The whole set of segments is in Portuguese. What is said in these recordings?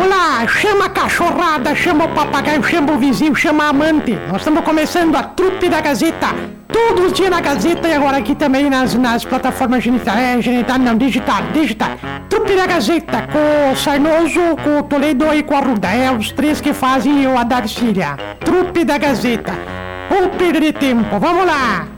Olá, chama a cachorrada, chama o papagaio, chama o vizinho, chama a amante. Nós estamos começando a trupe da Gazeta. Todos os dias na Gazeta e agora aqui também nas, nas plataformas genital, é, genital, não, digital, digital. Trupe da Gazeta, com o Sarnoso, com o Toledo e com a Ruda. É os três que fazem o a Darcília. Trupe da Gazeta. Vamos perder tempo, vamos lá.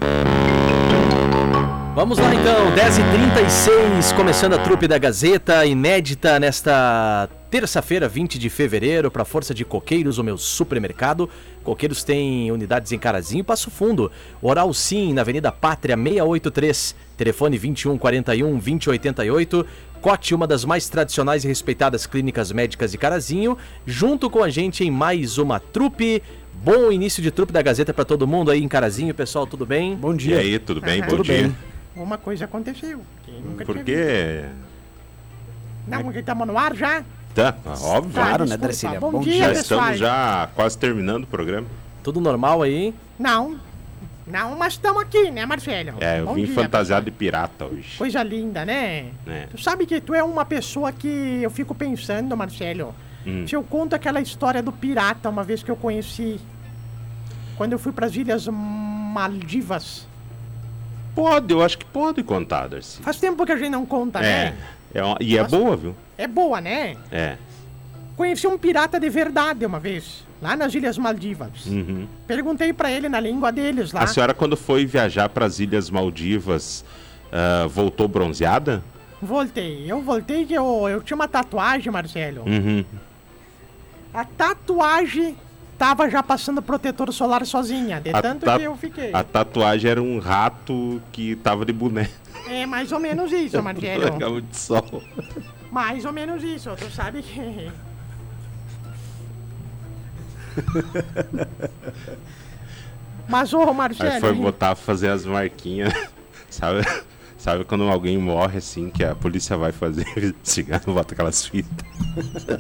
Vamos lá então, 10h36, começando a trupe da Gazeta, inédita nesta terça-feira, 20 de fevereiro, para Força de Coqueiros, o meu supermercado. Coqueiros tem unidades em Carazinho e Passo Fundo. Oral Sim, na Avenida Pátria 683, telefone 2141 2088. Cote, uma das mais tradicionais e respeitadas clínicas médicas de Carazinho, junto com a gente em mais uma trupe. Bom início de trupe da Gazeta para todo mundo aí em Carazinho, pessoal, tudo bem? Bom E dia. aí, tudo bem? Aham. Bom Tudo dia. bem. Uma coisa aconteceu. que nunca Por tinha quê? visto. Não, porque estamos no ar já. Tá, óbvio. Tá, Claro, né. Darcília? Bom, Bom dia. Já pessoal. estamos já quase terminando o programa. Tudo normal aí? Não, não, mas estamos aqui, né, Marcelo? É, eu Bom vim dia, fantasiado de pirata hoje. Coisa linda, né? É. Tu sabe que tu é uma pessoa que eu fico pensando, Marcelo. Hum. Se eu conto aquela história do pirata uma vez que eu conheci. Quando eu fui para as Ilhas Maldivas. Pode, eu acho que pode contar, Darcy. Faz tempo que a gente não conta, É, né? é uma- e é Nossa. boa, viu? É boa, né? É. Conheci um pirata de verdade uma vez, lá nas Ilhas Maldivas. Uhum. Perguntei para ele na língua deles lá. A senhora, quando foi viajar para as Ilhas Maldivas, ah, voltou bronzeada? Voltei. Eu voltei que eu, eu tinha uma tatuagem, Marcelo. Uhum. A tatuagem tava já passando protetor solar sozinha, de A tanto ta- que eu fiquei. A tatuagem era um rato que tava de boné. É mais ou menos isso, Marcelo. Pegava de sol. mais ou menos isso, tu sabe que. Mas, ô, Marcelo. Aí foi botar, fazer as marquinhas. Sabe? Sabe quando alguém morre assim, que a polícia vai fazer investigar, bota aquelas fitas.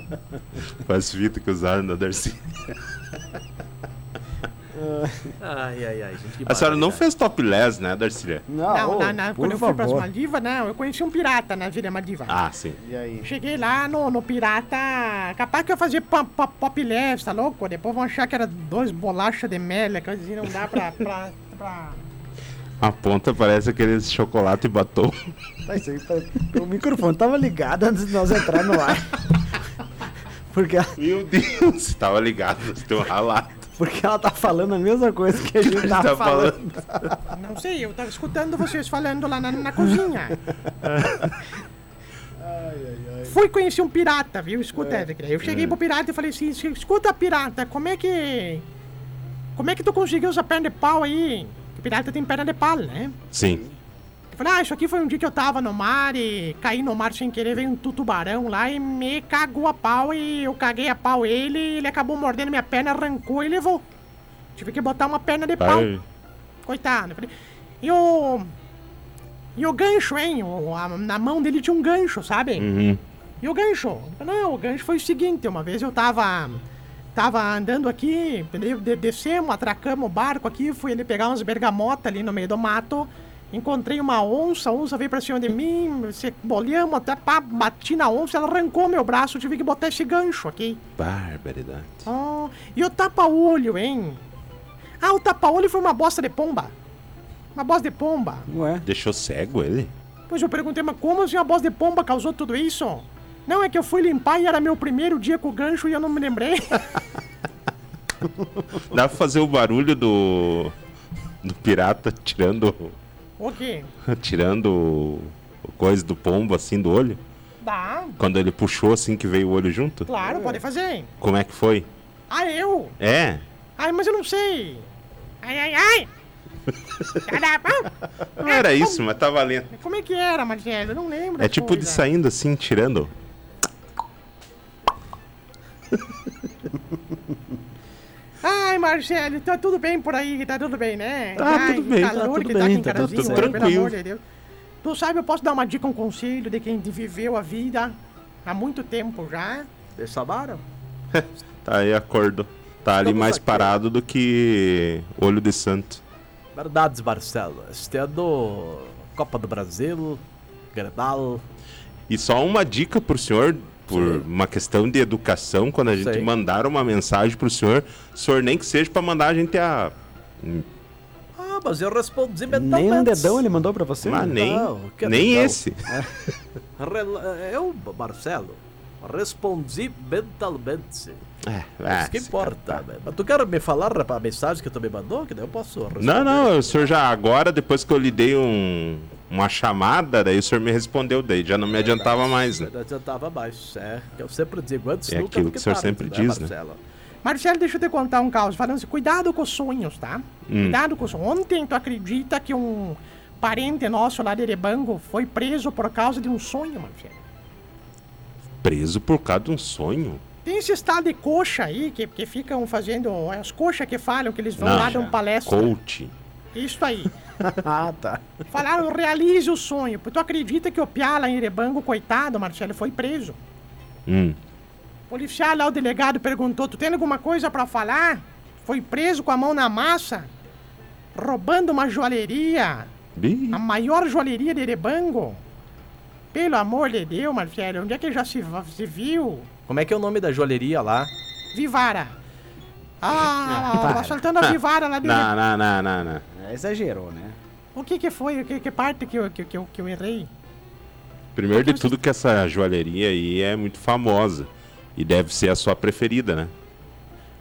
As fitas que usaram na Darcy. Ai, ai, ai, gente. que A senhora não fez topless, né, Darcy? Não, Não, na- por quando eu fui pras favor. Maldivas, não, eu conheci um pirata na Ilha Maldiva. Ah, sim. E aí? Cheguei lá no, no pirata, capaz que eu fazia pop, pop, pop leve, tá louco? Depois vão achar que era dois bolachas de mel, que eu dizia, não dá pra... pra, pra... A ponta parece aqueles chocolate e batom. Tá, isso aí tá- O microfone tava ligado antes de nós entrar no ar. Porque ela, Meu Deus, tava ligado, tem um ralato. porque ela tá falando a mesma coisa que a gente tá, tá falando. Não sei, eu tava escutando vocês falando lá na, na cozinha. Fui conhecer um pirata, viu? Escuta, é. Eu cheguei pro pirata e falei assim, escuta pirata, como é que... Como é que tu conseguiu essa perna de pau aí? Que pirata tem perna de pau, né? Sim. Eu falei, ah, isso aqui foi um dia que eu tava no mar e caí no mar sem querer, veio um tubarão lá e me cagou a pau e eu caguei a pau ele e ele acabou mordendo minha perna, arrancou e levou. Tive que botar uma perna de pau. Coitado. Eu falei, E o. E o gancho, hein? O- a- na mão dele tinha um gancho, sabe? Uhum. E o gancho? Não, o gancho foi o seguinte: uma vez eu tava. Tava andando aqui, de- de- descemos, atracamos o barco aqui, fui ali pegar umas bergamotas ali no meio do mato. Encontrei uma onça, a onça veio pra cima de mim, se bolhamos, até pá, bati na onça, ela arrancou meu braço, tive que botar esse gancho aqui. Barbaridade. Oh, e o tapa-olho, hein? Ah, o tapa-olho foi uma bosta de pomba. Uma bosta de pomba. Ué, Deixou cego ele? Pois eu perguntei, mas como assim a bosta de pomba causou tudo isso? Não, é que eu fui limpar e era meu primeiro dia com o gancho e eu não me lembrei. Dá pra fazer o barulho do. do pirata tirando. o quê? tirando o coisa do pombo assim do olho? Dá, Quando ele puxou assim que veio o olho junto? claro, pode fazer. Como é que foi? Ah, eu? É? Ai, mas eu não sei. Ai, ai, ai. Não era isso, mas tá valendo. Como é que era, Marcelo? Eu não lembro. É tipo de coisas. saindo assim, tirando. Ai, Marcelo, tá tudo bem por aí? Tá tudo bem, né? Tá Ai, tudo bem, tá tudo que bem, tá aqui em tá Carazinho, tudo né? pelo tranquilo. amor de Deus. Tu sabe, eu posso dar uma dica, um conselho de quem viveu a vida há muito tempo já. Deixa Sabara? Tá aí acordo. Tá ali Estamos mais aqui. parado do que olho de santo. Verdades, Marcelo. Este ano, Copa do Brasil, Grenal. E só uma dica pro senhor por uma questão de educação, quando a gente Sei. mandar uma mensagem pro senhor, o senhor nem que seja pra mandar a gente a. Ah, mas eu respondi Nem um mentalmente. dedão ele mandou pra você? Mas nem, Não, nem dedão. esse. Rela- Eu, Marcelo, respondi mentalmente. É, É, Isso que importa. cara velho. Mas tu quer me falar a mensagem que tu me mandou? Que daí eu posso responder. Não, não, o senhor já agora, depois que eu lhe dei um, uma chamada, daí o senhor me respondeu daí, já não me adiantava mais, né? Não adiantava mais. É, que eu sempre digo antes É nunca aquilo que o senhor tarde, sempre diz, né? Marcelo? Marcelo, deixa eu te contar um caos. Falando assim, cuidado com os sonhos, tá? Hum. Cuidado com os sonhos. Ontem, tu acredita que um parente nosso lá de Erebango foi preso por causa de um sonho, Marcelo? Preso por causa de um sonho? Tem esse estado de coxa aí, que, que ficam fazendo... As coxas que falam que eles vão Não, lá dar um palestra. Coach. Isso aí. ah, tá. Falaram, realize o sonho. Tu acredita que o Piá lá em Erebango, coitado, Marcelo, foi preso? Hum. O policial lá, o delegado, perguntou: Tu tem alguma coisa pra falar? Foi preso com a mão na massa, roubando uma joalheria, Bi- a maior joalheria de Erebango. Pelo amor de Deus, Marcelo, onde é que já se, se viu? Como é que é o nome da joalheria lá? Vivara. Ah, assaltando a Vivara lá de Não, não, não, não, não. É, exagerou, né? O que que foi? Que, que parte que eu, que, que, eu, que eu errei? Primeiro de tudo que essa joalheria aí é muito famosa. E deve ser a sua preferida, né?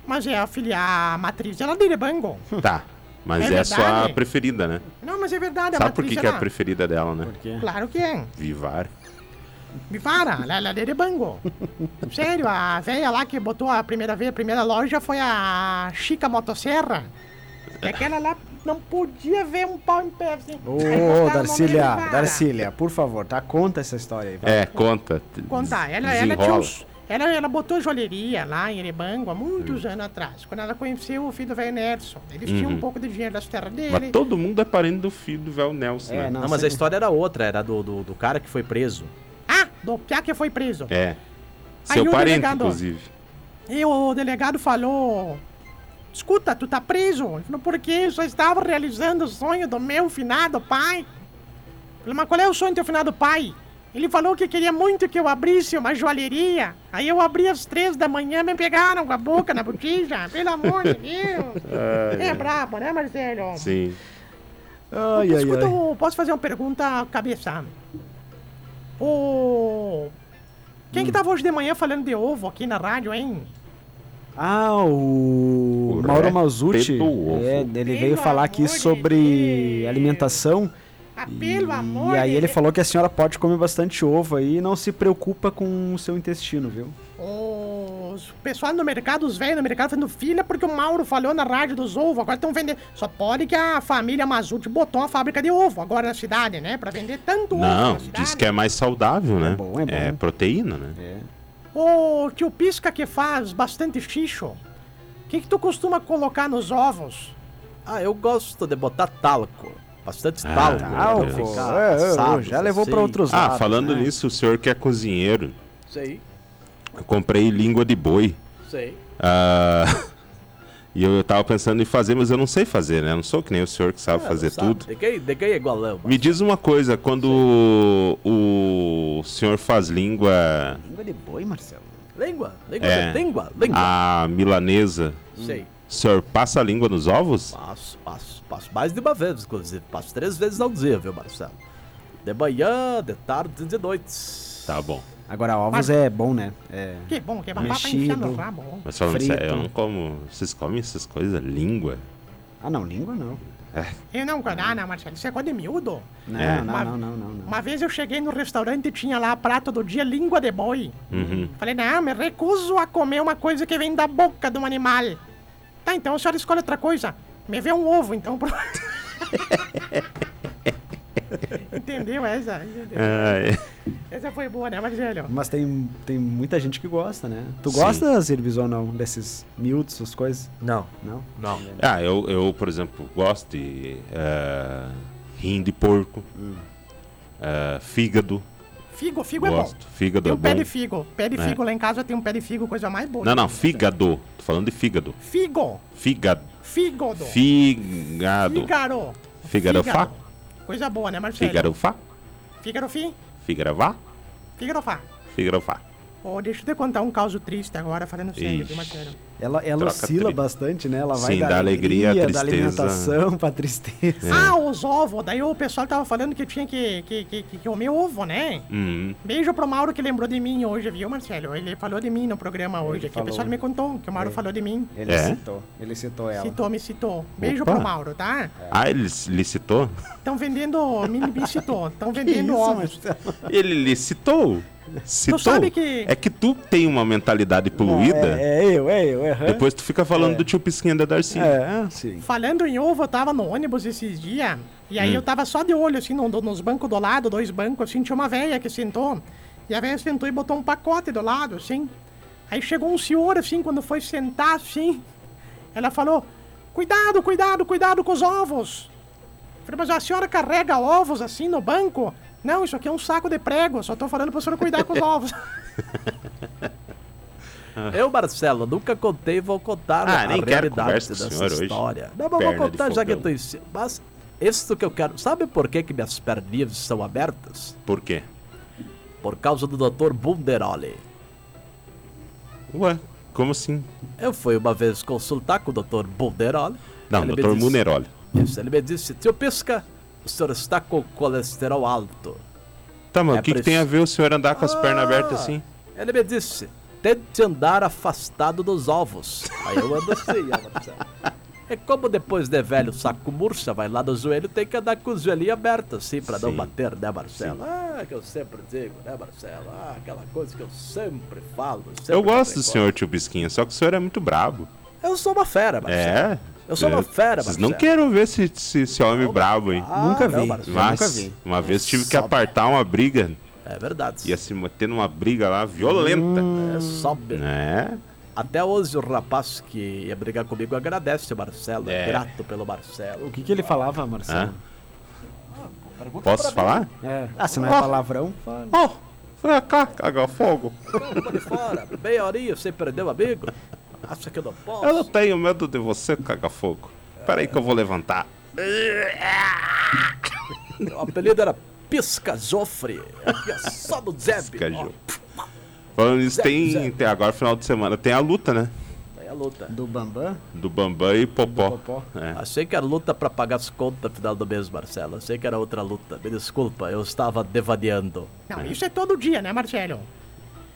Mas é a filha, a matriz, ela é de Erebango. Tá. Mas É é, a sua preferida, né? Não, mas é verdade, a Sabe por que, que é a preferida dela, né? Por quê? Claro que é. Vivar. Vivara, é de Bango. Sério, a velha lá que botou a primeira vez, a primeira loja foi a Chica Motosserra. E aquela lá não podia ver um pau em pé, assim. Ô, Darcília. Darcília, por favor, tá? Conta essa história aí. vai. É, conta. Contar, ela, ela tinha uns, ela, ela botou joalheria lá em Erebango há muitos anos atrás, quando ela conheceu o filho do velho Nerson. Eles tinham um pouco de dinheiro das terras dele. Mas todo mundo é parente do filho do velho Nelson, É, né? não, Não, mas a história era outra, era do, do, do cara que foi preso. Ah, do Piá que foi preso. É. Aí Seu o parente, delegado- inclusive. E o delegado falou: Escuta, tu tá preso. Ele falou: Por quê? Eu só estava realizando o sonho do meu finado pai. Eu falei: Mas qual é o sonho do teu finado pai? Ele falou que queria muito que eu abrisse uma joalheria. Aí eu abri às três da manhã, me pegaram com a boca na botija. Pelo amor de Deus. É brabo, né, Marcelo? Sim. Ai, ai, Escuta, ai. eu posso fazer uma pergunta cabeça? O. Quem que tava hoje de manhã falando de ovo aqui na rádio, hein? Ah, o, O Mauro Mazucci, ovo. é, ele Pelo veio falar aqui de sobre Deus. alimentação Ah, e, pelo amor e aí de ele Deus. falou que a senhora pode comer bastante ovo aí e não se preocupa com o seu intestino, viu? Os pessoal no mercado, os velhos no mercado fazendo filha porque o Mauro falou na rádio dos ovos. Agora estão vendendo. Só pode que a família Mazuti botou uma fábrica de ovo agora na cidade, né? Pra vender tanto ovo Não, na cidade. diz que é mais saudável, né? bom, é bom. proteína, né? É. O tio Pisca que faz bastante xixo. O que, que tu costuma colocar nos ovos? Ah, eu gosto de botar talco. Bastante Ah, talco. Talco, é, é, assado, já levou assim. pra outros Ah, lados, falando né? nisso, o senhor que é cozinheiro, Sei, eu comprei língua de boi. sei. Ah, e eu, tava pensando em fazer, mas eu não sei fazer, né? Eu não sou que nem o senhor que sabe Ah, fazer sabe. tudo. De quem, de quem é igualão? Me diz uma coisa, quando o, o senhor faz língua, Língua de boi, Marcelo. Língua, língua, É. língua, língua. a milanesa, Sei. o senhor passa a língua nos ovos? Passo, passo, passo mais de uma vez, inclusive. Passo três vezes ao dia, viu, Marcelo? De manhã, de tarde e de noite. Tá bom. Agora, ovos é bom, né? É. Que bom, que é babá pra enfiar no Mexido. rabo. Mas falando Frito. sério, eu não como. Vocês comem essas coisas? Língua? Ah, não, língua não. Eu não, ah, não, Marcelo, isso é coisa de miúdo. Não, É. não, Mas- não, não, não, não. Uma vez eu cheguei no restaurante e tinha lá prato do dia língua de boi. Uhum. Falei, não, me recuso a comer uma coisa que vem da boca de um animal. Tá, então a senhora escolhe outra coisa. Me vê um ovo, então. Entendeu essa? Entendeu? Ah, é. Essa foi boa, né, Marcelo? Mas tem, tem muita gente que gosta, né? Tu Sim. gosta, Silvis, ou não? Desses miúdos, essas coisas? Não, Não? não. Ah, eu, eu, por exemplo, gosto de uh, rim de porco, ah, fígado. Figo, figo é Gosto. bom. Fígado Tem é um pé bom. de figo. Pé de É. figo lá em casa tem um pé de figo, coisa mais boa. Não, não, fígado. Tô falando de fígado. Figo. Fígado. Fígado. Fígado. Fígaro. Fígado fá. Coisa boa, né, Marcelo? Fígado fá. Fígaro fi. Fígado vá. Fígaro fá. Fígado fá. Ô, deixa eu te contar um caso triste agora, falando sério, Ixi. Ela, ela Troca oscila tri- bastante, né? Ela vai Sim, da, da alegria à da tristeza. alimentação pra tristeza. Ah, os ovos. Daí o pessoal tava falando que tinha que, que, que, que comer ovo, né? Hum, Beijo pro Mauro que lembrou de mim hoje, viu, Marcelo? Ele falou de mim no programa hoje aqui. falou. O pessoal me contou que o Mauro falou de mim. Ele É? citou. Ele citou ela. Citou, me citou. Beijo Opa. pro Mauro, tá? Ah, ele licitou? Estão vendendo. Me, me citou. Estão vendendo isso, ovos. Marcelo? Ele licitou? Citou? Sabe que- É que tu tem uma mentalidade poluída, É, é eu, é eu, é. depois tu fica falando É. do tio Pisquinha da Darcy. É, sim. Falando em ovo, eu tava no ônibus esses dias. E aí eu tava só de olho, assim, no- nos bancos do lado, dois bancos, assim, tinha uma velha que sentou. E a velha sentou e botou um pacote do lado, assim. Aí chegou um senhor, assim, quando foi sentar, assim. Ela falou: Cuidado, cuidado, cuidado com os ovos. Eu Falei, mas a senhora carrega ovos assim no banco? Não, isso aqui é um saco de prego, só tô falando pra senhora cuidar com os ovos. Eu, Marcelo, nunca contei e vou contar Ah, a nem quero realidade conversa com o dessa senhor hoje. história. Não, mas vou Perna contar já que eu tô em cima. Mas isso que eu quero. Sabe por que, que minhas perninhas estão abertas? Por quê? Por causa do Dr. Bunderoli. Ué, como assim? Eu fui uma vez consultar com o Dr. Bunderoli. Não, disse- Muneroli. Isso, ele me disse, tio Pisca, o senhor está com colesterol alto. Tá, mas É o que, que preci- tem a ver o senhor andar com as pernas Ah, abertas assim? Ele me disse, tente andar afastado dos ovos. Aí eu ando assim, ó, Marcelo. É como depois de velho saco murcha, vai lá no joelho, tem que andar com os joelhinhos abertos, assim, pra não Sim. bater, né, Marcelo? Ah, que eu sempre digo, né, Marcelo? Ah, aquela coisa que eu sempre falo. sempre Eu gosto do senhor tio Pisquinha, só que o senhor é muito brabo. Eu sou uma fera, Marcelo. É? Eu sou uma fera, Vocês Marcelo. não quero ver esse, esse, esse homem brabo, hein? Ah, Nunca não, vi. Marcelo. Mas, nunca vi. uma vez tive que apartar uma briga. É verdade. Ia se meter numa briga lá violenta. É, sobe. É. Até hoje o rapaz que ia brigar comigo agradece o Marcelo, é, É. grato pelo Marcelo. O que, que ele falava, Marcelo? Posso falar? É. Ah, se não é palavrão, fala. Oh, vem cá, caga fogo. Vamos de fora, meia horinha, você perdeu amigo? Acha que eu não posso? Eu não tenho medo de você, caga fogo. Pera aí que eu vou levantar. O apelido era Pisca Jofre. Aqui, ó, só do Zeb. Pisca. Falando nisso, tem, tem agora final de semana, tem a luta, né? Aí a luta. Do Bambam? Do Bambam e Popó. Popó. É. Achei que era luta pra pagar as contas no final do mês, Marcelo. Achei que era outra luta. Me desculpa, eu estava devaneando. Não, isso é todo dia, né, Marcelo?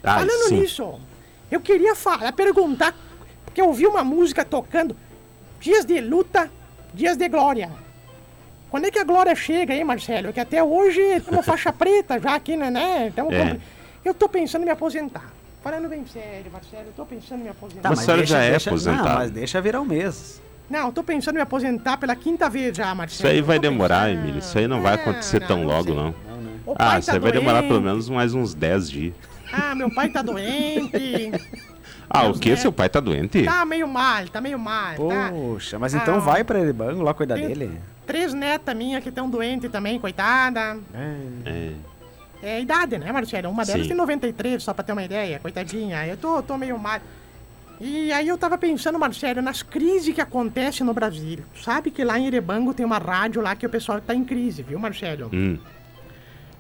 Ah, Falando sim. nisso, eu queria falar, perguntar, porque eu ouvi uma música tocando Dias de luta, dias de glória. Quando é que a glória chega, hein, Marcelo? Que até hoje estamos faixa preta já aqui, né? né? Tamo É. Eu tô pensando em me aposentar. Falando bem sério, Marcelo, eu tô pensando em me aposentar. Mas a senhora já é aposentada. Não, mas deixa virar um mês. Não, eu tô pensando em me aposentar pela quinta vez já, Isso Marcelo. aí vai demorar, pensando- Emílio. Isso aí não vai acontecer não, tão não logo, sei. não. O Ah, isso tá aí vai demorar pelo menos mais uns 10 dias. Ah, meu pai tá doente. Ah, o que? netos- Seu pai tá doente? Tá meio mal, tá meio mal, tá? Poxa, mas então Ah. vai pra ele banco lá cuidar Tem- dele. Três netas minhas que estão doentes também, coitada. É. É a idade, né, Marcelo? Uma delas Sim. tem 93, só pra ter uma ideia, coitadinha. Eu tô, tô meio mal. E aí eu tava pensando, Marcelo, nas crises que acontecem no Brasil. Sabe que lá em Erebango tem uma rádio lá que o pessoal tá em crise, viu, Marcelo? Hum.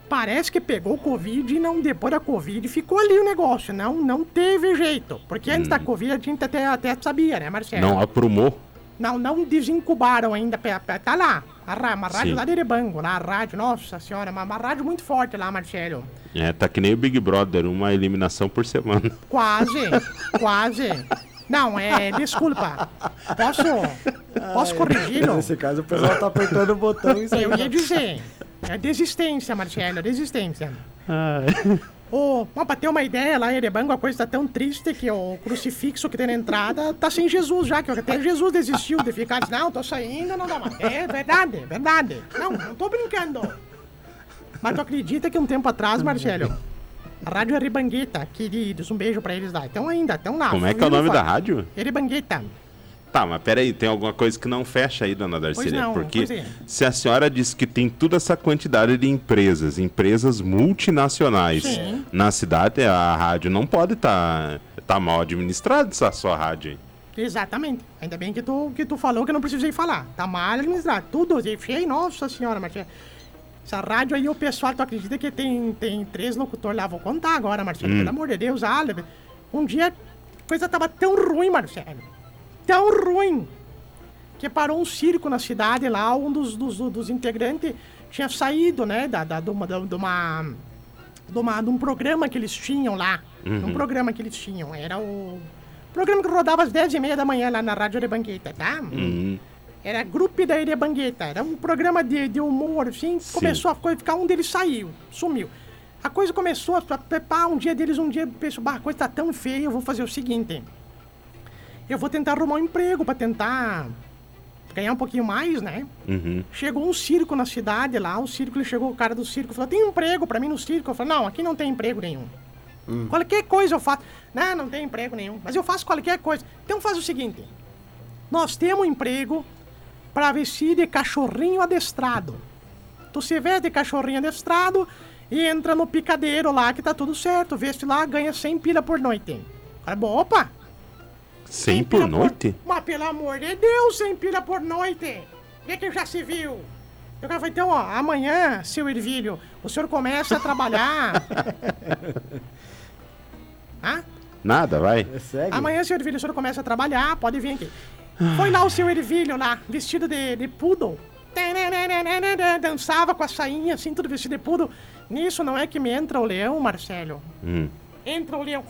Parece que pegou o Covid e não, depois da Covid ficou ali o negócio. Não, não teve jeito. Porque antes da Covid a gente até, até sabia, né, Marcelo? Hum. Não aprumou. Não, não desincubaram ainda. Tá lá. A, uma rádio Sim. lá de Erebango, lá a rádio, nossa senhora, uma, uma rádio muito forte lá, Marcelo. É, tá que nem o Big Brother, uma eliminação por semana. Quase, quase. Não, é, desculpa. Posso, posso corrigi-lo? Nesse caso o pessoal tá apertando o botão e. Eu ia dizer. É desistência, Marcelo, desistência. Ô, mas pra ter uma ideia, lá em Erebango a coisa tá tão triste que o crucifixo que tem na entrada tá sem Jesus já, que até Jesus desistiu de ficar, disse, não, tô saindo, não dá mais. É verdade, verdade. Não, não tô brincando. Mas tu acredita que um tempo atrás, Marcelo, a Rádio Erebangueta, queridos, um beijo pra eles lá. Estão ainda, estão lá. Como é que é o nome da forte. rádio? Erebangueta. Tá, mas peraí, tem alguma coisa que não fecha aí, dona Darcília? não, Porque é. se a senhora diz que tem toda essa quantidade de empresas, empresas multinacionais Sim. na cidade, a rádio não pode estar tá, mal administrada essa sua rádio. Exatamente. Ainda bem que tu, que tu falou que eu não precisei falar. Tá mal administrado. Tudo, achei, nossa senhora, Marcelo. Essa rádio aí, o pessoal, tu acredita que tem, tem três locutores lá? Vou contar agora, Marcelo. Pelo amor de Deus, ah, um dia a coisa tava tão ruim, Marcelo. Tão ruim. Que parou um circo na cidade lá, um dos, dos, dos integrantes tinha saído, né, da, da, de, uma, de, uma, de, uma, de um programa que eles tinham lá. Um programa que eles tinham. Era o programa que rodava às 10 e meia da manhã lá na Rádio Arebangueta, tá? Uhum. Era Grupo da Arebangueta. Era um programa de, de humor, assim. Começou a ficar, um deles saiu, sumiu. A coisa começou a pá, um dia deles, um dia pensou, bah, a coisa tá tão feia, eu vou fazer o seguinte. Eu vou tentar arrumar um emprego pra tentar ganhar um pouquinho mais, né? Uhum. Chegou um circo na cidade lá, o circo, ele chegou, o cara do circo falou, tem emprego pra mim no circo? Eu falei, não, aqui não tem emprego nenhum. Qualquer coisa eu faço. Não, não tem emprego nenhum. Mas eu faço qualquer coisa. Então faz o seguinte. Nós temos um emprego pra vestir de cachorrinho adestrado. Tu se veste de cachorrinho adestrado e entra no picadeiro lá que tá tudo certo. Veste lá, ganha 100 pila por noite. Cara, opa! 100 por noite? Mas pelo amor de Deus, 100 pila por noite! Vê que já se viu. Cara falou, então, ó, amanhã, seu Ervilho, o senhor começa a trabalhar. Hã? Nada, vai. Segue. Amanhã, seu Ervilho, o senhor começa a trabalhar, pode vir aqui. Foi lá o seu Ervilho lá, vestido de, de poodle. Dançava com a sainha, assim, tudo vestido de poodle. Nisso não é que me entra o leão, Marcelo. Hum. Entra o leão.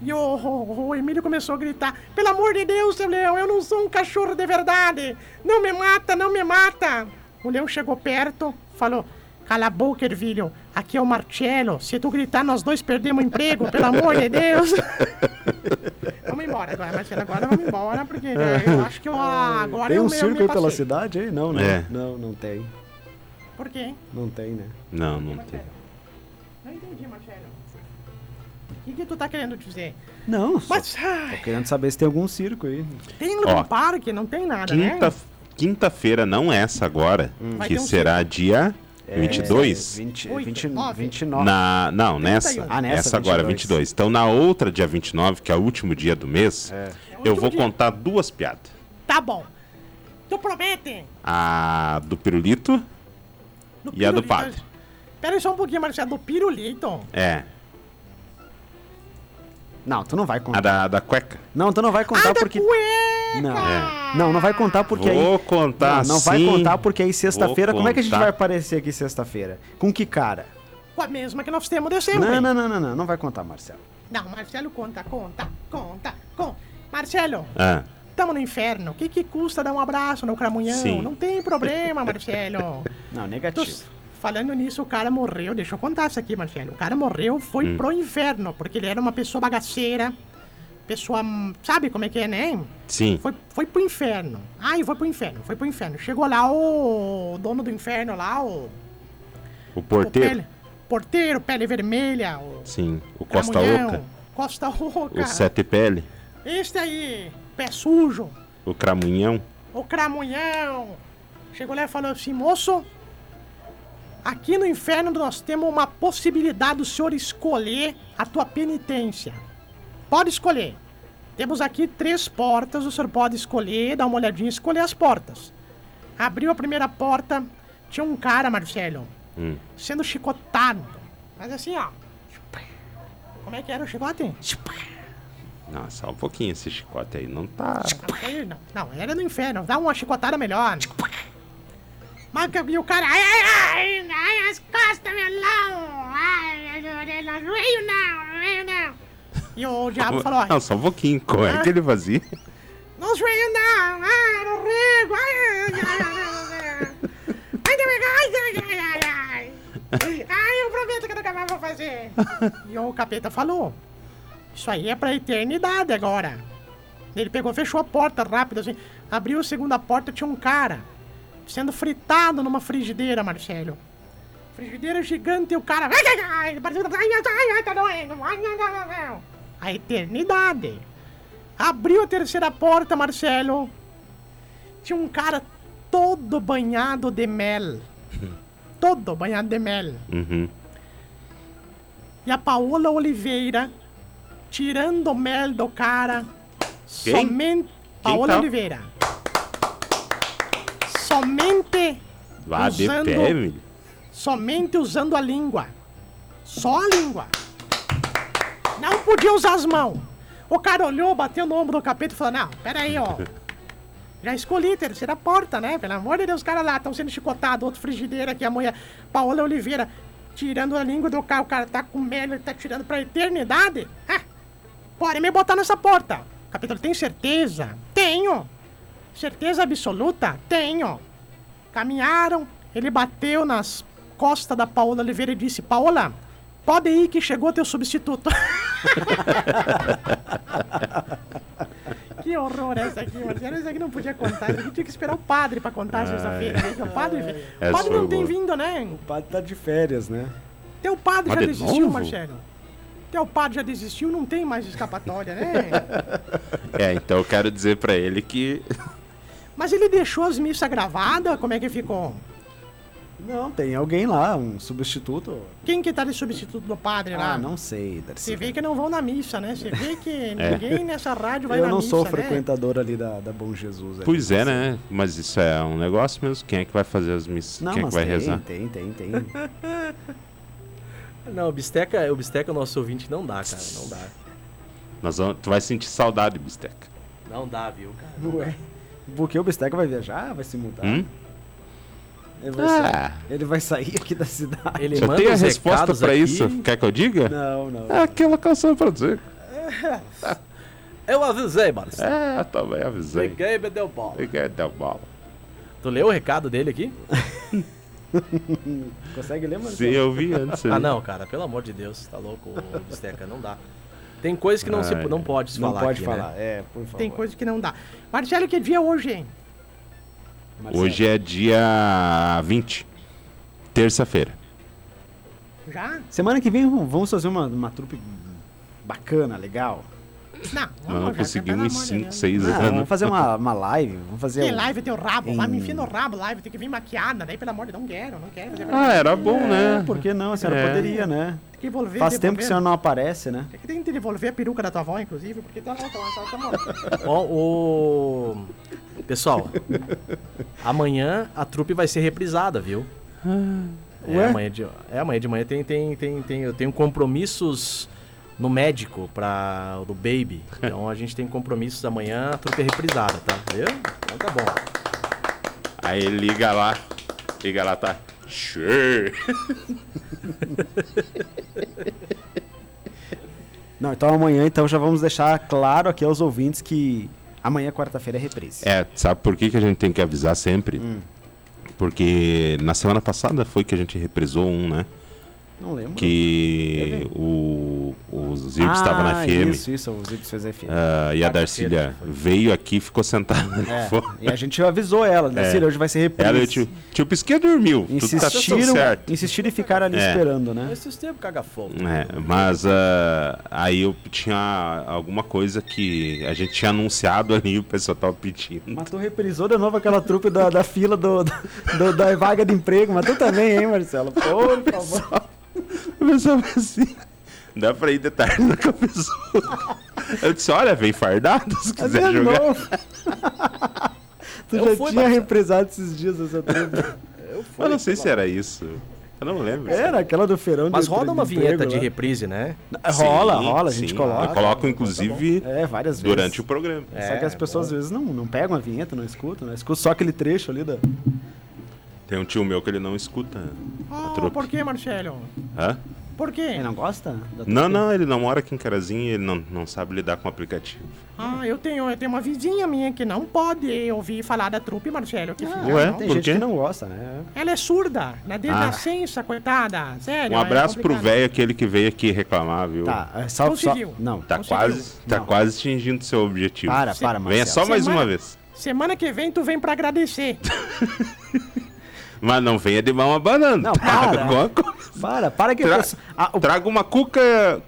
E o, o, o Emílio começou a gritar: Pelo amor de Deus, seu leão, eu não sou um cachorro de verdade! Não me mata, não me mata! O leão chegou perto, falou: Cala a boca, Ervilho, aqui é o Marcelo. Se tu gritar, nós dois perdemos o emprego, pelo amor de Deus! vamos embora agora, Marcelo, agora vamos embora, porque né, eu acho que eu, agora Tem um eu circo me aí pela cidade aí? Não, né? É. Não, não tem. Por quê? Não tem, né? Não, não tem. Não entendi, Marcelo. O que, que tu tá querendo dizer? Não, só Mas ah, tô querendo saber se tem algum circo aí. tem no Ó, parque, não tem nada, Quinta, né? quinta-feira, não essa agora, Vai que um será dia É, 22. 20, Oito, 20, nove. 29. Na, não, nessa. 31. Ah, nessa, essa agora, 22. 22. Então, na outra, dia 29, que é o último dia do mês, É. eu último vou dia. contar duas piadas. Tá bom. Tu promete? A do pirulito Do e a do pirulito. padre. Pera aí só um pouquinho, Marcelo. Do pirulito. É, Não, tu não vai a contar. da, da cueca. Não, tu não vai contar da porque. cueca! Não. É. Não, não vai contar porque vou aí. contar Não, não vai sim. contar porque aí sexta-feira. Vou Como é que a gente vai aparecer aqui sexta-feira? Com que cara? Com a mesma que nós temos de sempre. Não, não, não, não, não. Não vai contar, Marcelo. Não, Marcelo, conta, conta, conta, conta. Marcelo, Ah, tamo no inferno. O que que custa dar um abraço no cramunhão? Sim. Não tem problema, Marcelo. Não, negativo. s- falando nisso, o cara morreu. Deixa eu contar isso aqui, Marcelo. O cara morreu, foi Hum. pro inferno, porque ele era uma pessoa bagaceira. Pessoa, sabe como é que é, né? sim. Foi, foi pro inferno. Ai, foi pro inferno, foi pro inferno. Chegou lá o dono do inferno lá, o. O o porteiro. pele, porteiro, pele vermelha, o. Sim. O Costa Oca. Costa Oca. O Sete Pele. Este aí, pé sujo, O Cramunhão. o cramunhão. Chegou lá e falou assim, moço, aqui no inferno nós temos uma possibilidade do senhor escolher a tua penitência. Pode escolher. Temos aqui três portas, o senhor pode escolher, dar uma olhadinha e escolher as portas. Abriu a primeira porta, tinha um cara, Marcelo, Hum. sendo chicotado. Mas assim, ó. Como é que era o chicote? Não, só um pouquinho esse chicote aí. Não tá. Não, era no inferno. Dá uma chicotada melhor. Mas e o cara. Ai, ai, ai, ai, as costas, melão. Ai, não veio não, não veio não. E o diabo falou: Não, só um pouquinho. Como é que ele fazia? Não veio não. Ai, ai. Ai, ai, ai, ai, ai, ai. Ai, eu prometo que eu nunca mais vou fazer. E o capeta falou: Isso aí é pra eternidade agora. Ele pegou, fechou a porta rápido assim. Abriu a segunda porta, tinha um cara sendo fritado numa frigideira, Marcelo. Frigideira gigante e o cara. A eternidade. Abriu a terceira porta, Marcelo. Tinha um cara todo banhado de mel. Todo banhado de mel. Uhum. E a Paola Oliveira tirando o mel do cara. Quem? Somente. Paola tá? Oliveira. Somente Vá de Usando- pé. Somente usando a língua. Só a língua. Não podia usar as mãos. O cara olhou, bateu no ombro do capeta e falou: Não, peraí, ó. Já escolhi terceira porta, né? Pelo amor de Deus, os caras lá estão sendo chicotados. Outro frigideira aqui, a mulher, Paola Oliveira, tirando a língua do cara. O cara tá com mel, ele tá tirando pra eternidade. Ah, pode me botar nessa porta. Capitão, tem certeza? Tenho. Certeza absoluta? Tenho. Caminharam, ele bateu nas costas da Paola Oliveira e disse: Paola, pode ir que chegou teu substituto. que horror essa aqui, Marcelo. Essa aqui não podia contar. Isso aqui tinha que esperar o padre pra contar sexta-feira. né? O padre, o Essa padre não tem vindo, né? O padre tá de férias, né? Teu padre Mas já de desistiu, novo? Marcelo. Teu padre já desistiu, não tem mais escapatória, né? É, então eu quero dizer pra ele que. Mas ele deixou as missas gravadas? Como é que ficou? Não, tem alguém lá, um substituto. Quem que tá de substituto do padre lá? Ah, não sei, Darcy. Você vê que não vão na missa, né? Você vê que É. ninguém nessa rádio vai Eu na não missa, sou né? frequentador ali da, da Bom Jesus. ali. Pois é, né? Mas isso é um negócio mesmo. Quem é que vai fazer as missas? Não, Quem é que mas vai tem, rezar? tem, tem, tem. Não, o Bisteca, o Bisteca, o nosso ouvinte, não dá, cara. Não dá. Nós vamos, tu vai sentir saudade, Bisteca. Não dá, viu, cara? Ué. Porque o Bisteca vai viajar, vai se mudar. Hum? Ele, vai Ah. sair, ele vai sair aqui da cidade. Ele Já manda tem a os resposta aqui. isso? Quer que eu diga? Não, não. É aquela canção pra dizer. Eu avisei, Marcelo. É, também avisei. Peguei e me deu bola. Peguei deu bola. Tu leu o recado dele aqui? Consegue ler, mano? Sim, eu vi antes. Ah, não, cara, pelo amor de Deus, tá louco, Bisteca, não dá. Tem coisas que não, se, não pode se Não falar pode aqui, falar, né? é, por favor. Tem coisa que não dá. Marcelo, que dia é hoje, hein? Marcelo. Hoje é dia 20. Terça-feira. Já? Semana que vem vamos fazer uma, uma trupe bacana, legal. Não, Não, já, conseguimos em pelo amor de 5, Deus. 6 Ah, anos. vamos fazer uma, uma live, vamos fazer... Que um- live teu rabo, vai me Em- enfia no rabo, live, tem que vir maquiada, daí pelo amor de Deus, não quero, não quero. fazer Ah, era bom, É, né? por que não? A senhora É. poderia, né? Tem que devolver, Faz tempo que a devolver. senhora não aparece, né? Tem que tem que devolver a peruca da tua avó, inclusive, porque tá tá, tá. Ó, o... Pessoal, amanhã a trupe vai ser reprisada, viu? É, Ué? amanhã de, é, amanhã de manhã tem, tem, tem, tem, eu tenho compromissos no médico para do Baby. Então a gente tem compromissos amanhã, a trupe é reprisada, tá? Viu? Então tá bom. Aí liga lá. Liga lá, tá. Sure. Não, então amanhã então já vamos deixar claro aqui aos ouvintes que amanhã, quarta-feira, é reprise. É, sabe por que, que a gente tem que avisar sempre? Hum. Porque na semana passada foi que a gente reprisou um, né? Não lembro. Que o, o Zirp estava na Ah, FM. Isso, isso, o Zips fez FM. ah, e a Quarta-feira Darcília foi. veio aqui e ficou sentada É, e a gente avisou ela, né? É. Hoje vai ser reprise. Ela, tio, tio Pisquinha dormiu. Tudo tá Insistiram, certo. insistiram e ficaram ali É. esperando, né? Esses tempos caga fogo. É, mas ah, aí eu tinha alguma coisa que a gente tinha anunciado ali e o pessoal tava pedindo. Mas tu reprisou de novo aquela trupe da, da fila do, do- da vaga de emprego, mas tu também, hein, Marcelo? Por favor. Pessoal falou assim, dá pra ir de tarde na pessoa. Eu disse, olha, vem fardado se Mas quiser de jogar. tu Eu já fui, tinha reprisado esses dias essa trupe. Eu fui, Eu não sei se era isso. Eu não lembro. Era aquela do feirão Mas de- roda uma vinheta emprego de lá. reprise, né? Rola, Sim, rola, a gente sim. coloca. Eu coloco, inclusive, É, várias vezes. durante o programa. Só que as É, pessoas às vezes não, não pegam a vinheta, não escutam, né? Escutam só aquele trecho ali da. Tem um tio meu que ele não escuta a Oh, trupe. por que, Marcelo? Hã? Por quê? Ele não gosta? da Não, trupe? não, ele não mora aqui em Carazinho e ele não, não sabe lidar com o aplicativo. Ah, eu tenho, eu tenho uma vizinha minha que não pode ouvir falar da trupe, Marcelo. Que fica, Ué? não. Tem Por gente quê? que não gosta, né? Ela é surda, na Ah. desnascença, coitada. Sério. Um é abraço pro complicado. velho, aquele que veio aqui reclamar, viu? Tá, é só, só. Conseguiu. Não, Tá Conseguiu. quase, tá Não. quase atingindo seu objetivo. para, para, Venha Marcelo. só mais Semana- uma vez. Semana que vem tu vem pra agradecer. Mas não venha de mão abanando. Não, Traga para. alguma coisa. Para, para que Tra- ah, o- Traga uma cuca.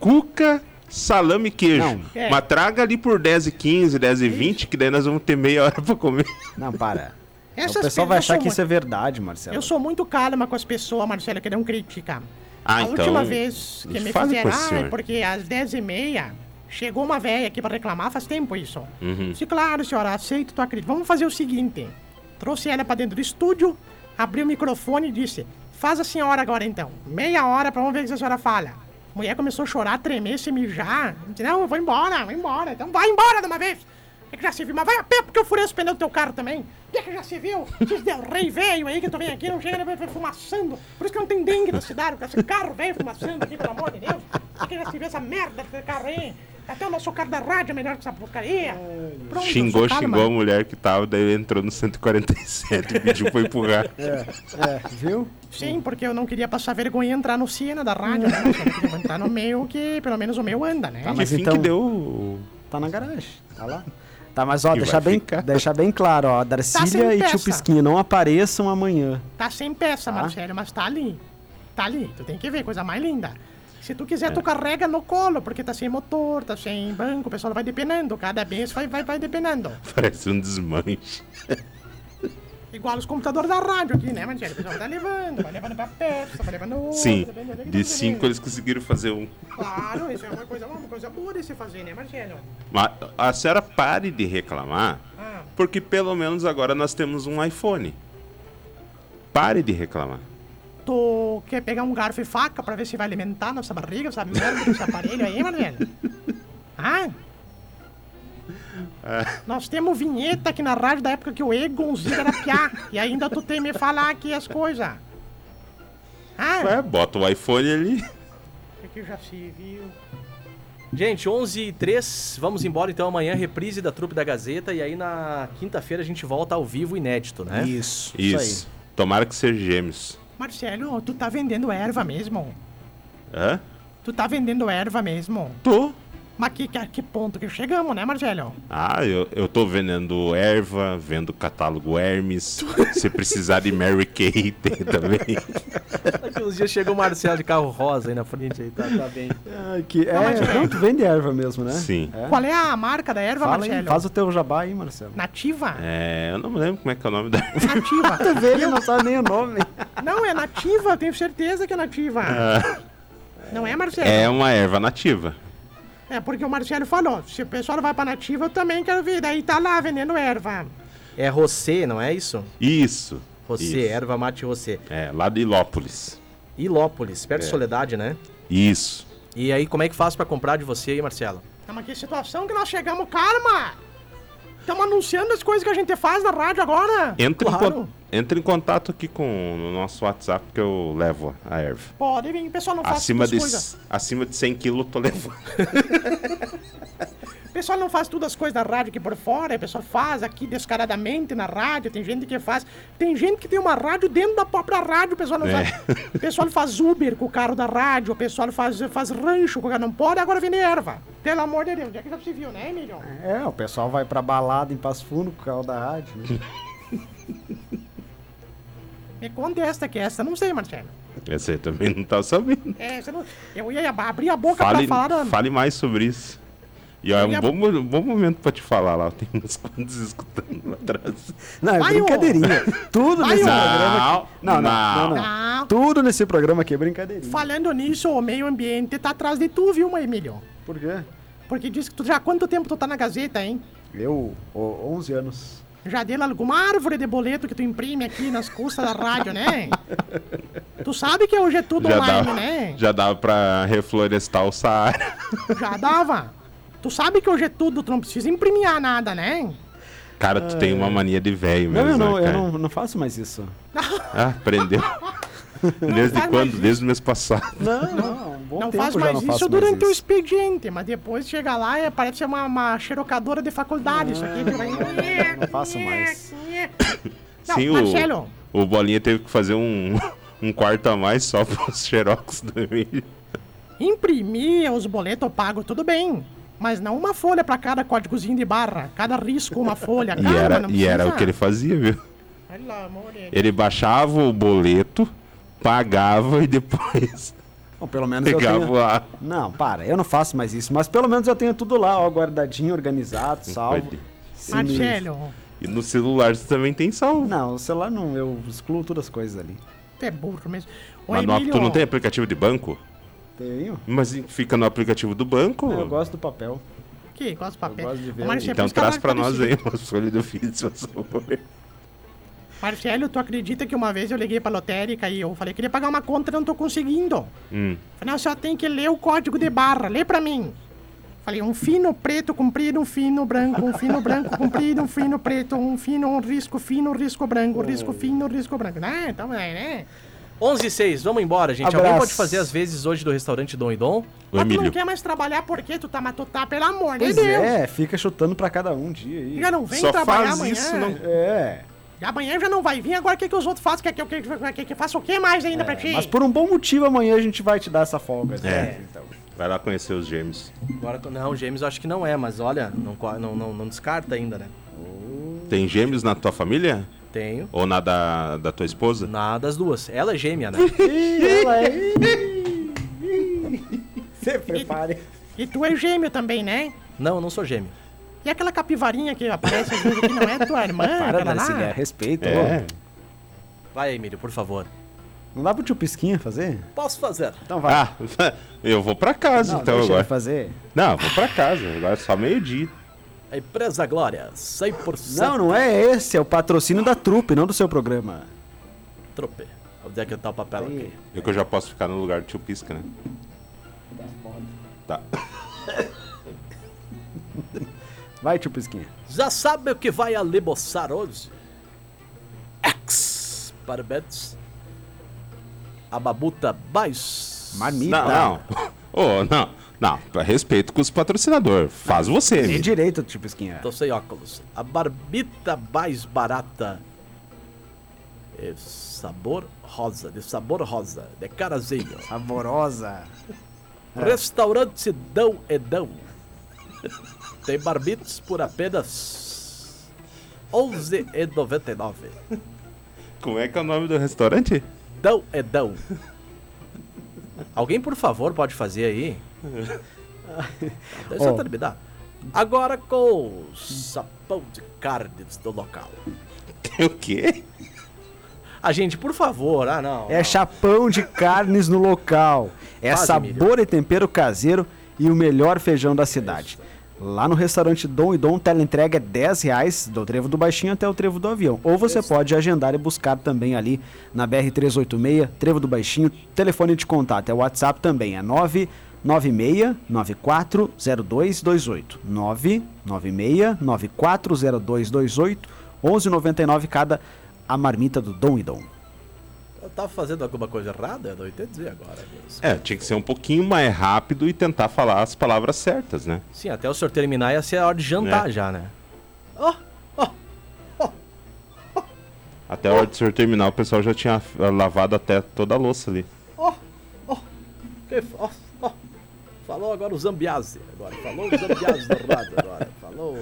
Cuca, salame e queijo. Não. É. Mas traga ali por 10 e 15, 10 e 20, que daí nós vamos ter meia hora pra comer. Não, para. Essas o pessoal vai achar que isso é verdade, Marcelo. Eu sou muito calma com as pessoas, Marcelo, que não critica. Ah, a então. última vez que me fizeram, ah, é porque às 10h30 chegou uma velha aqui pra reclamar, faz tempo isso. Uhum. Disse, claro, senhora, aceito tua crítica. Vamos fazer o seguinte: trouxe ela pra dentro do estúdio, abriu o microfone e disse: Faz a senhora agora então. Meia hora pra ver o que a senhora fala. A mulher começou a chorar, tremer, se mijar. Disse, não, eu vou embora, vou embora. Então vai embora de uma vez. É que já se viu, mas vai a pé porque eu furei os pneus do teu carro também. É que já se viu? Esses del rei velho aí que tu vem aqui, não chega, vai fumaçando. Por isso que não tem dengue na cidade, com esse carro velho fumaçando aqui, pelo amor de Deus. É que já se viu essa merda desse carro aí. Até o nosso carro da rádio é melhor que essa porcaria. Pronto, eu Xingou, sou calma. xingou a mulher que tava, daí ele entrou no 147 e pediu pra empurrar. É, viu? Sim, porque eu não queria passar vergonha e entrar no Siena da rádio, né? Eu queria entrar no meio que pelo menos o meu anda, né? Tá, mas então- que deu Tá na garagem, tá lá. Tá, mas ó, E deixar bem, ficar. deixar bem claro, ó, Darcília e peça. tio Pisquinho não apareçam amanhã. Tá sem peça, Tá. Marcelo, mas tá ali. Tá ali. Tu tem que ver, coisa mais linda. Se tu É. quiser, tu carrega no colo, porque tá sem motor, tá sem banco, o pessoal vai depenando. Cada vez vai, vai, vai depenando. Parece um desmanche. Igual os computadores da rádio aqui, né, Marcelo? O pessoal vai levando, vai levando pra peça, vai levando outro. Sim, levando- de cinco eles conseguiram fazer um. Claro, isso é uma coisa, uma coisa boa de se fazer, né, Marcelo? Mas a senhora pare de reclamar, Ah, porque pelo menos agora nós temos um iPhone. Pare de reclamar. Tu quer pegar um garfo e faca pra ver se vai alimentar nossa barriga, essa merda desse aparelho aí, Marcelo? Ah? Nós temos vinheta aqui na rádio da época que o Egonzinho era piá. e ainda tu tem me falar aqui as coisas. Ah, Ué, bota o iPhone ali. é que já se viu. Gente, 11 e 3, vamos embora então amanhã, reprise da Trupe da Gazeta. E aí na quinta-feira a gente volta ao vivo inédito, né? Isso, Isso. Tomara que seja gêmeos. Marcelo, tu tá vendendo erva mesmo? Hã? Tu tá vendendo erva mesmo? Tô. Mas que, que, que ponto que chegamos, né, Marcelo? Ah, eu, eu tô vendendo erva, vendo catálogo Hermes. Se precisar de Mary Kay, tem também. Daqui uns dias chega o Marcelo de carro rosa aí na frente aí, tá, tá bem. Ai, que, é, mas é. não, tu vende erva mesmo, né? Sim. É. Qual é a marca da erva, Fala aí, Marcelo? faz o teu jabá aí, Marcelo. Nativa? É, eu não me lembro como é que é o nome da erva. Nativa. Tu vê, ele não sabe nem o nome. Não, é nativa, tenho certeza que é nativa. Não é, Marcelo? É uma erva nativa. É porque o Marcelo falou, se o pessoal vai pra nativa, eu também quero vir. Daí tá lá vendendo erva. É Rosé, não é isso? Isso. Rosé, erva mate Rosé. É, lá de Ilópolis. Ilópolis, perto de É. Soledade, né? Isso. E aí, como é que faz pra comprar de você aí, Marcelo? Mas que situação que nós chegamos, calma! Estamos anunciando as coisas que a gente faz na rádio agora. Entra, em, claro. entra em contato aqui com o nosso WhatsApp que eu levo a erva. Pode vir, pessoal não faz Acima de, acima de 100 quilos eu tô levando. O pessoal não faz tudo as coisas da rádio aqui por fora, o pessoal faz aqui descaradamente na rádio, tem gente que faz. Tem gente que tem uma rádio dentro da própria rádio, o pessoal não É. sabe. O pessoal faz Uber com o carro da rádio, o pessoal faz, faz rancho com o carro. Não pode agora vender erva. Pelo amor de Deus, onde é que já se viu, né, Emílio? É, o pessoal vai pra balada em Passo Fundo com o carro da rádio. né? Me conta esta que essa, não sei, Marcelo. Aí também não tá sabendo. É, você não... Eu ia abrir a boca Fale, pra falar. fale mais sobre isso. E ó, é um bom, um bom momento pra te falar lá. Tem uns quantos escutando lá atrás. Não, é Vai, brincadeirinha. Tudo Vai, nesse programa. aqui- Não, não, não, não, Não. Tudo nesse programa aqui é brincadeirinha. Falando nisso, o meio ambiente tá atrás de tu, viu, Emílio? Por quê? Porque diz que tu já há quanto tempo tu tá na Gazeta, hein? Eu, ô, 11 anos. Já deu alguma árvore de boleto que tu imprime aqui nas custas da rádio, né? tu sabe que hoje é tudo Já online, dava, né? já dava pra reflorestar o Saara. Já dava. Tu sabe que hoje é tudo, tu não precisa imprimir nada, né? Cara, tu tem uma mania de velho Não, mesmo, eu, não, né, eu cara? não, não faço mais isso. Ah, aprendeu. Desde quando? mais Desde o mês passado. Não, não, um bom não tempo faz mais não isso durante mais o expediente, mas depois chega lá e parece uma, uma xerocadora de faculdade, isso aqui. que vai- não faço mais. Não, Sim, Marcelo, o, o Bolinha teve que fazer um, um quarto a mais só pros xerox do Emílio. imprimir os boletos eu pago, tudo bem. Mas não uma folha pra cada códigozinho de barra. Cada risco uma folha. E Calma, era, não e era o que ele fazia, viu? Ele baixava o boleto, pagava e depois Bom, pelo menos eu pegava tenho... lá. Não, para, eu não faço mais isso. Mas pelo menos eu tenho tudo lá, ó, guardadinho, organizado, salvo. Marcelo, E no celular você também tem salvo. Não, o celular não, eu excluo todas as coisas ali. tu é burro mesmo. Ô, Mas no, Emílio, tu não tem aplicativo de banco? Tenho. Mas fica no aplicativo do banco. Eu gosto do papel. Que gosta de papel. Gosto de ver Marcelo, Então traz pra nós aí umas folhas do ofício, por favor. Marcelo, tu acredita que uma vez eu liguei pra lotérica e eu falei, queria pagar uma conta e não tô conseguindo. Hum. Falei, não, só tem que ler o código de barra, lê pra mim. Falei, um fino preto comprido, um fino branco, um fino branco comprido, um fino preto, um fino, um risco fino, um risco branco, um risco fino, um risco branco. Né? Então, é, né? 11 e 6, vamos embora, gente. Alguém Abraço. pode fazer as vezes hoje do restaurante Dom e Dom? O Mas tu não Emílio. quer mais trabalhar porque tu tá matutá, pelo amor de Pois Deus. é, fica chutando pra cada um dia aí. Já não vem Só trabalhar faz amanhã. isso, não- É, E Amanhã já não vai vir, agora o que, que os outros fazem? Quer que eu que, que, que, que faça o que mais ainda pra ti? mas por um bom motivo amanhã a gente vai te dar essa folga. É. né? Então. Vai lá conhecer os gêmeos. Agora, não, James eu acho que não é, mas olha, não, não, não, não descarta ainda, né? Tem gêmeos na tua família? Tenho. Ou na da, da tua esposa? Nada das duas. Ela é gêmea, né? Ela aí. Se prepare. E tu é gêmeo também, né? Não, eu não sou gêmeo. E aquela capivarinha que aparece às vezes aqui não é tua irmã? Para, lá? Darcília, respeita. É. Vai, Emílio, por favor. Não dá pro tio Pisquinha fazer? Posso fazer. Então vai. Ah, eu vou pra casa não, então agora. fazer. Não, eu vou pra casa. Agora é só meio-dia. A empresa Glória, 100% Não, não é esse, é o patrocínio da trupe, não do seu programa. trope. Onde é que tá o papel aqui? Eu que eu já posso ficar no lugar do tio Pisca, né? Tá. Vai, tio Pisquinha. Já sabe o que vai almoçar hoje? X Parabéns. A babuta mais. Marmita. Não, não. Ô, não. Não, respeito com os patrocinadores. Faz você. Tem amigo. direito, tio Pisquinha. Tô sem óculos. A barbita mais barata. É sabor rosa, de sabor rosa, de carazinho. Saborosa. Restaurante Dão Edão. Tem barbitos por apenas R$ 11,99. Como é que é o nome do restaurante? Dão Edão. Alguém, por favor, pode fazer aí? Eu Ó. terminar. Agora com o sapão de carnes do local. Tem o quê? A gente, por favor, ah não. É não. chapão de carnes no local. É Faz, sabor e tempero caseiro e o melhor feijão da cidade. Lá no restaurante Dom e Dom, teleentrega é 10 reais do Trevo do Baixinho até o Trevo do Avião. Ou você pode agendar e buscar também ali na BR-386, Trevo do Baixinho. Telefone de contato é o WhatsApp também, é 996-940228. 996-940228. 11,99 cada a marmita do Dom e Dom. Eu tava fazendo alguma coisa errada? Eu não entendi agora. Deus. É, tinha que ser um pouquinho mais rápido e tentar falar as palavras certas, né? Sim, até o senhor terminar ia ser a hora de jantar É. já, né? Ó, Até a hora do senhor terminar, o pessoal já tinha lavado até toda a louça ali. ó, ó. Que- ó. Falou agora o Zambiase. Agora, falou o Zambiase do rádio agora. Falou.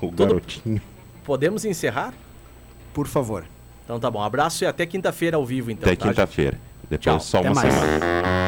O garotinho. Podemos encerrar? Por favor. Então tá bom. Abraço e até quinta-feira ao vivo, então. Até tá, quinta-feira. Depois Tchau, só até uma mais. semana.